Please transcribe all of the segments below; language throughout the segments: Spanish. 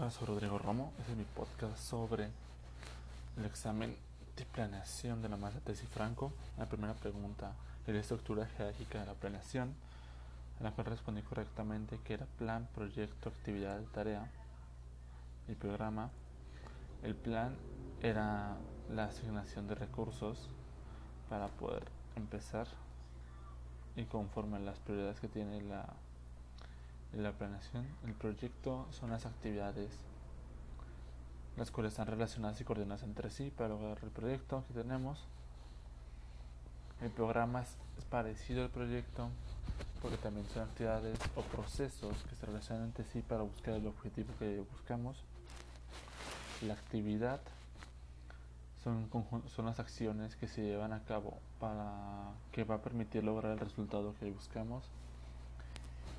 Hola, soy Rodrigo Romo. Este es mi podcast sobre el examen de planeación de la maestra Tesis Franco. La primera pregunta es la estructura jerárquica de la planeación, en la cual respondí correctamente que era plan, proyecto, actividad, tarea y programa. El plan era la asignación de recursos para poder empezar y conforme a las prioridades que tiene la la planeación. El proyecto son las actividades las cuales están relacionadas y coordinadas entre sí para lograr el proyecto que tenemos. El programa es, parecido al proyecto porque también son actividades o procesos que se relacionan entre sí para buscar el objetivo que buscamos. La actividad son, son las acciones que se llevan a cabo para que va a permitir lograr el resultado que buscamos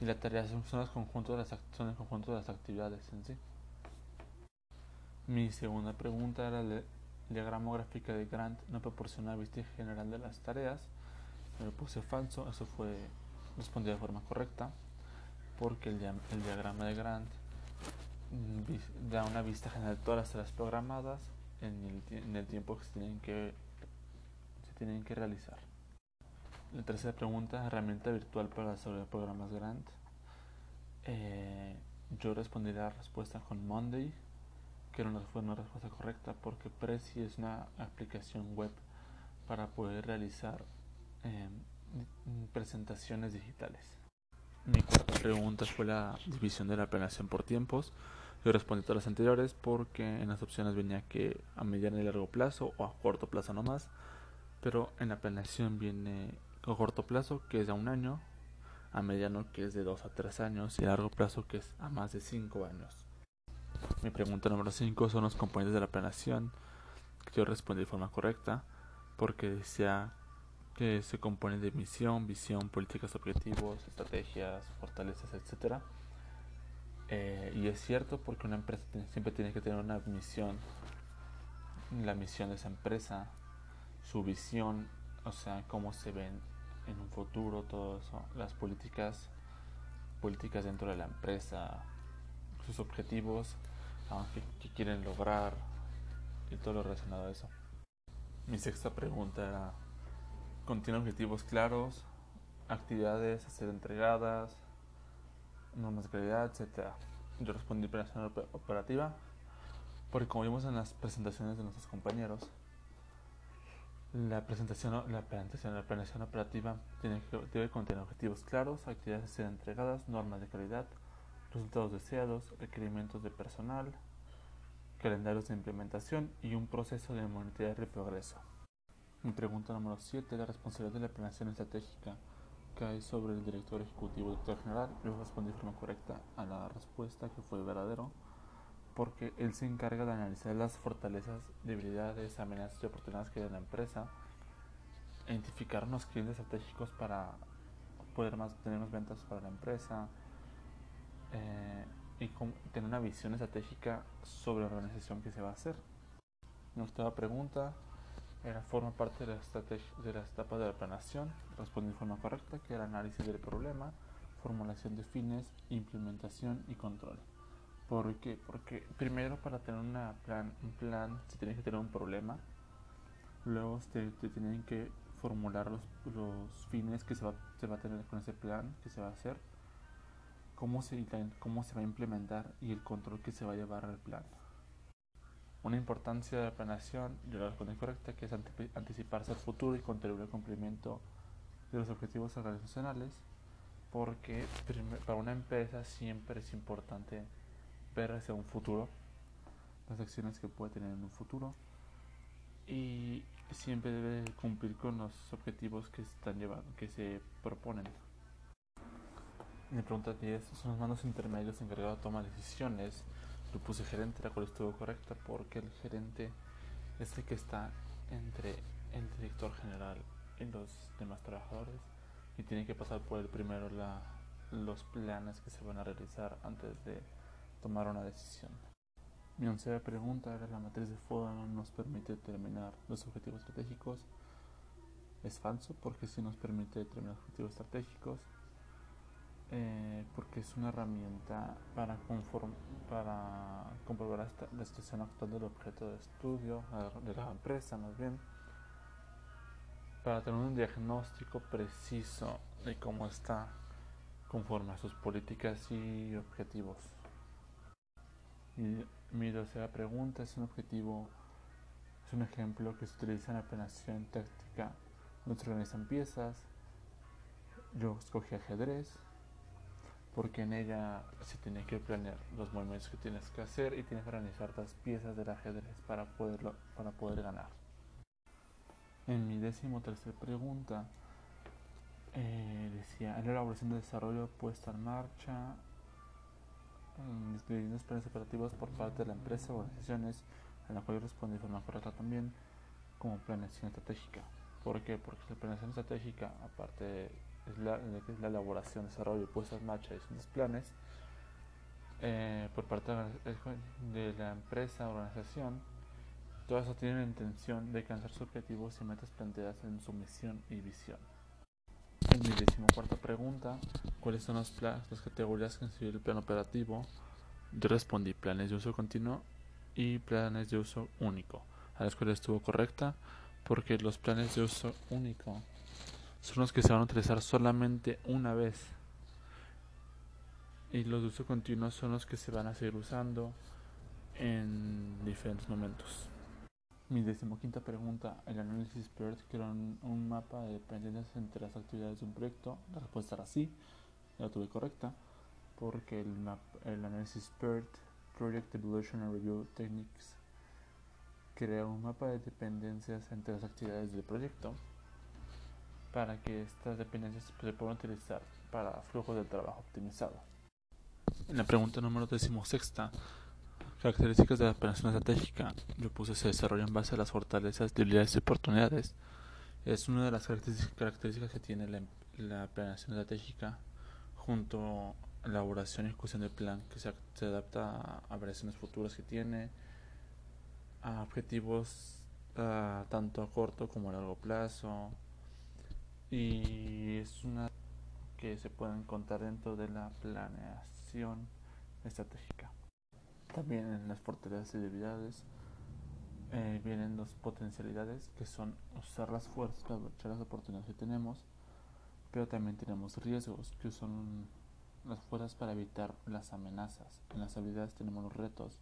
y la tarea son, los conjuntos de las, son el conjunto de las actividades en sí. Mi segunda pregunta era el diagrama gráfico de Grant no proporciona vista general de las tareas. Me lo puse falso, eso fue respondido de forma correcta porque el, diagrama de Grant da una vista general de todas las tareas programadas en el, en el tiempo que se tienen que, se tienen que realizar. La tercera pregunta, herramienta virtual para desarrollar programas Grant. Eh, yo respondí la respuesta con Monday, que no fue una respuesta correcta porque Prezi es una aplicación web para poder realizar em, presentaciones digitales. Mi cuarta pregunta fue la división de la planeación por tiempos. Yo respondí todas las anteriores porque en las opciones venía que a mediano y largo plazo o a corto plazo nomás, pero en la planeación viene a corto plazo, que es a un año, a mediano, que es de 2 a 3 años, y a largo plazo, que es a más de 5 años. Mi pregunta número 5 son los componentes de la planeación, yo respondí de forma correcta, porque decía que se compone de misión, visión, políticas, objetivos, estrategias, fortalezas, etc. Eh, y es cierto porque una empresa siempre tiene que tener una misión, la misión de esa empresa, su visión, o sea, cómo se ven en un futuro todo eso, las políticas, políticas dentro de la empresa, sus objetivos, que, que quieren lograr y todo lo relacionado a eso. Mi sexta pregunta era, ¿contiene objetivos claros, actividades a ser entregadas, normas de calidad, etcétera? Yo respondí operativa, porque como vimos en las presentaciones de nuestros compañeros, la presentación, la presentación, la planeación operativa debe contener objetivos claros, actividades a ser entregadas, normas de calidad, resultados deseados, requerimientos de personal, calendarios de implementación y un proceso de monitorear y progreso. Mi pregunta número 7, la responsabilidad de la planeación estratégica cae sobre el director ejecutivo director general. Yo respondí de forma correcta a la respuesta que fue verdadero porque él se encarga de analizar las fortalezas, debilidades, amenazas y oportunidades que en la empresa, identificar unos clientes estratégicos para poder más, tener más ventas para la empresa eh, y tener una visión estratégica sobre la organización que se va a hacer. Nuestra pregunta era, forma parte de, la de las etapas de la planeación, respondí de forma correcta, que era análisis del problema, formulación de fines, implementación y control. ¿Por qué? Porque primero para tener una plan, un plan se tiene que tener un problema. Luego te, te tienen que formular los, los fines que se va, se va a tener con ese plan que se va a hacer. Cómo se, cómo se va a implementar y el control que se va a llevar al plan. Una importancia de la planeación, yo la respondo correcta, que es anticiparse al futuro y contribuir al cumplimiento de los objetivos organizacionales, porque para una empresa siempre es importante ver hacia un futuro, las acciones que puede tener en un futuro y siempre debe cumplir con los objetivos que están llevando, que se proponen. Mi pregunta 10 son los mandos intermedios encargados de tomar decisiones. Yo puse gerente, la cual estuvo correcta porque el gerente es el que está entre el director general y los demás trabajadores y tiene que pasar por el primero la, los planes que se van a realizar antes de tomar una decisión. Mi oncea pregunta era la matriz de no nos permite determinar los objetivos estratégicos. Es falso porque sí nos permite determinar objetivos estratégicos. eh, porque es una herramienta para, conform para comprobar la situación actual del objeto de estudio, de la empresa más bien, para tener un diagnóstico preciso de cómo está conforme a sus políticas y objetivos. Y mi tercera pregunta es un objetivo, es un ejemplo que se utiliza en la planeación táctica, donde se organizan piezas. Yo escogí ajedrez porque en ella se tiene que planear los movimientos que tienes que hacer y tienes que organizar las piezas del ajedrez para poderlo para poder ganar. En mi décimo tercera pregunta eh, decía la elaboración de desarrollo puesta en marcha distintos mm, planes operativos por parte de la empresa o organizaciones en la cual responde de forma correcta también como planeación estratégica. ¿Por qué? Porque la planeación estratégica, aparte es la, elaboración, desarrollo, puesta en marcha de distintos planes, eh, por parte de la empresa o organización, todo eso tiene la intención de alcanzar sus objetivos y metas planteadas en su misión y visión. En mi decimocuarta pregunta, ¿cuáles son las, las categorías que incluye el plan operativo? Yo respondí planes de uso continuo y planes de uso único. A la escuela estuvo correcta porque los planes de uso único son los que se van a utilizar solamente una vez y los de uso continuo son los que se van a seguir usando en diferentes momentos. Mi decimoquinta pregunta, el análisis PERT crea un, un, mapa de dependencias entre las actividades de un proyecto. La respuesta era sí, la tuve correcta, porque el, el análisis PERT, Project Evolution and Review Techniques, crea un mapa de dependencias entre las actividades del proyecto para que estas dependencias se puedan utilizar para flujos de trabajo optimizado. En la pregunta número decimosexta, Características de la operación estratégica. Yo puse se desarrolla en base a las fortalezas, debilidades y oportunidades. Es una de las características que tiene la, la planeación estratégica junto a la elaboración y ejecución del plan que se, se adapta a, variaciones futuras que tiene, a objetivos tanto a corto como a largo plazo y es una que se puede encontrar dentro de la planeación estratégica. También en las fortalezas y debilidades eh, vienen dos potencialidades que son usar las fuerzas para aprovechar las oportunidades que tenemos, pero también tenemos riesgos que son las fuerzas para evitar las amenazas. En las habilidades tenemos los retos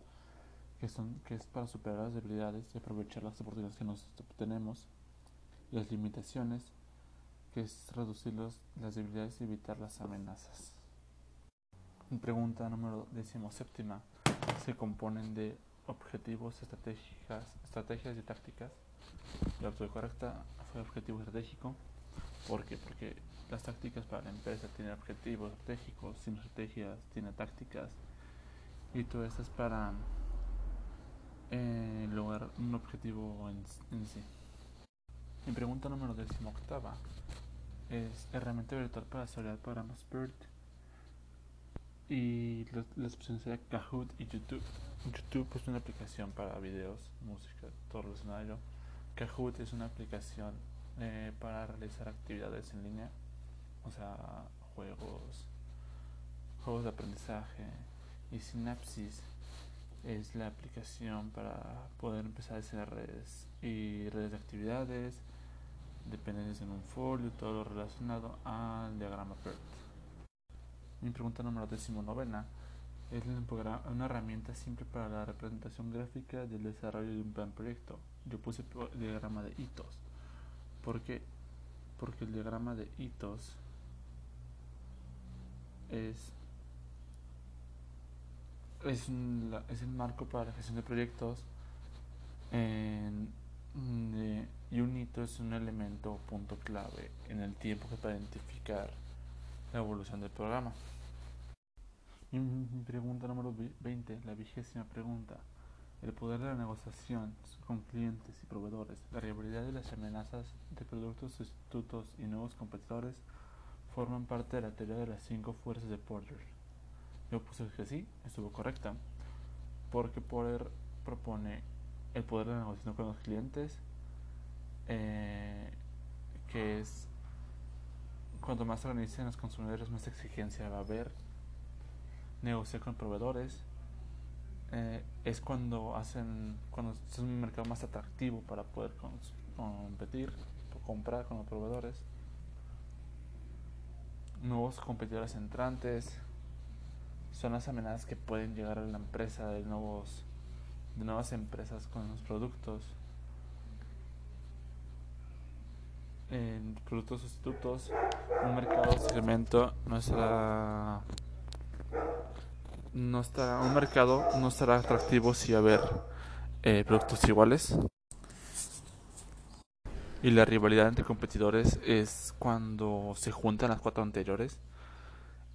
que son que es para superar las debilidades y aprovechar las oportunidades que nos tenemos. Las limitaciones que es reducir las debilidades y evitar las amenazas. Pregunta número séptima se componen de objetivos, estrategias, estrategias y tácticas. La opción correcta fue objetivo estratégico. ¿Por qué? Porque las tácticas para la empresa tienen objetivos estratégicos, sin estrategias tiene tácticas y todo eso es para eh, lograr un objetivo en, sí. Mi pregunta número 18 es herramienta virtual para desarrollar programas BERT y las opciones serían Kahoot y YouTube. YouTube es una aplicación para videos, música, todo relacionado Kahoot es una aplicación eh, para realizar actividades en línea, o sea, juegos, juegos de aprendizaje. Y Synapsis es la aplicación para poder empezar a hacer redes y redes de actividades, dependencias en un folio, todo lo relacionado al diagrama PERT. Mi pregunta número novena es una herramienta simple para la representación gráfica del desarrollo de un plan proyecto. Yo puse el diagrama de hitos. ¿Por qué? Porque el diagrama de hitos es, es, el marco para la gestión de proyectos y un hito es un elemento o punto clave en el tiempo que para identificar la evolución del programa. Mi, pregunta número 20, la vigésima pregunta. El poder de la negociación con clientes y proveedores, la realidad de las amenazas de productos sustitutos y nuevos competidores forman parte de la teoría de las cinco fuerzas de Porter. Yo puse que sí, estuvo correcta, porque Porter propone el poder de la negociación con los clientes, eh, que es cuando más organicen los consumidores, más exigencia va a haber. Negociar con proveedores. Eh, es cuando hacen, cuando es un mercado más atractivo para poder competir comprar con los proveedores. Nuevos competidores entrantes son las amenazas que pueden llegar a la empresa de nuevos de nuevas empresas con los productos en productos sustitutos un mercado segmento no estará no estará un mercado no estará atractivo si haber eh, productos iguales. Y la rivalidad entre competidores es cuando se juntan las cuatro anteriores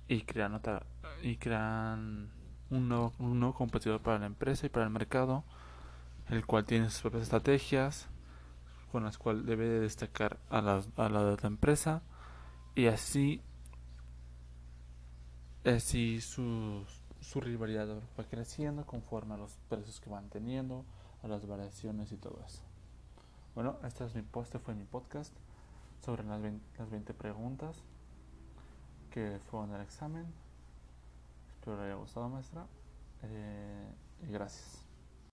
y crean otra y crean un nuevo, un nuevo competidor para la empresa y para el mercado el cual tiene sus propias estrategias con las cuales debe destacar a la, de la empresa y así así su, rivalidad va creciendo conforme a los precios que van teniendo, a las variaciones y todo eso. Bueno, este es mi este fue mi podcast sobre las 20, las 20 preguntas que fueron del examen. Espero que haya gustado, maestra. Eh, y gracias.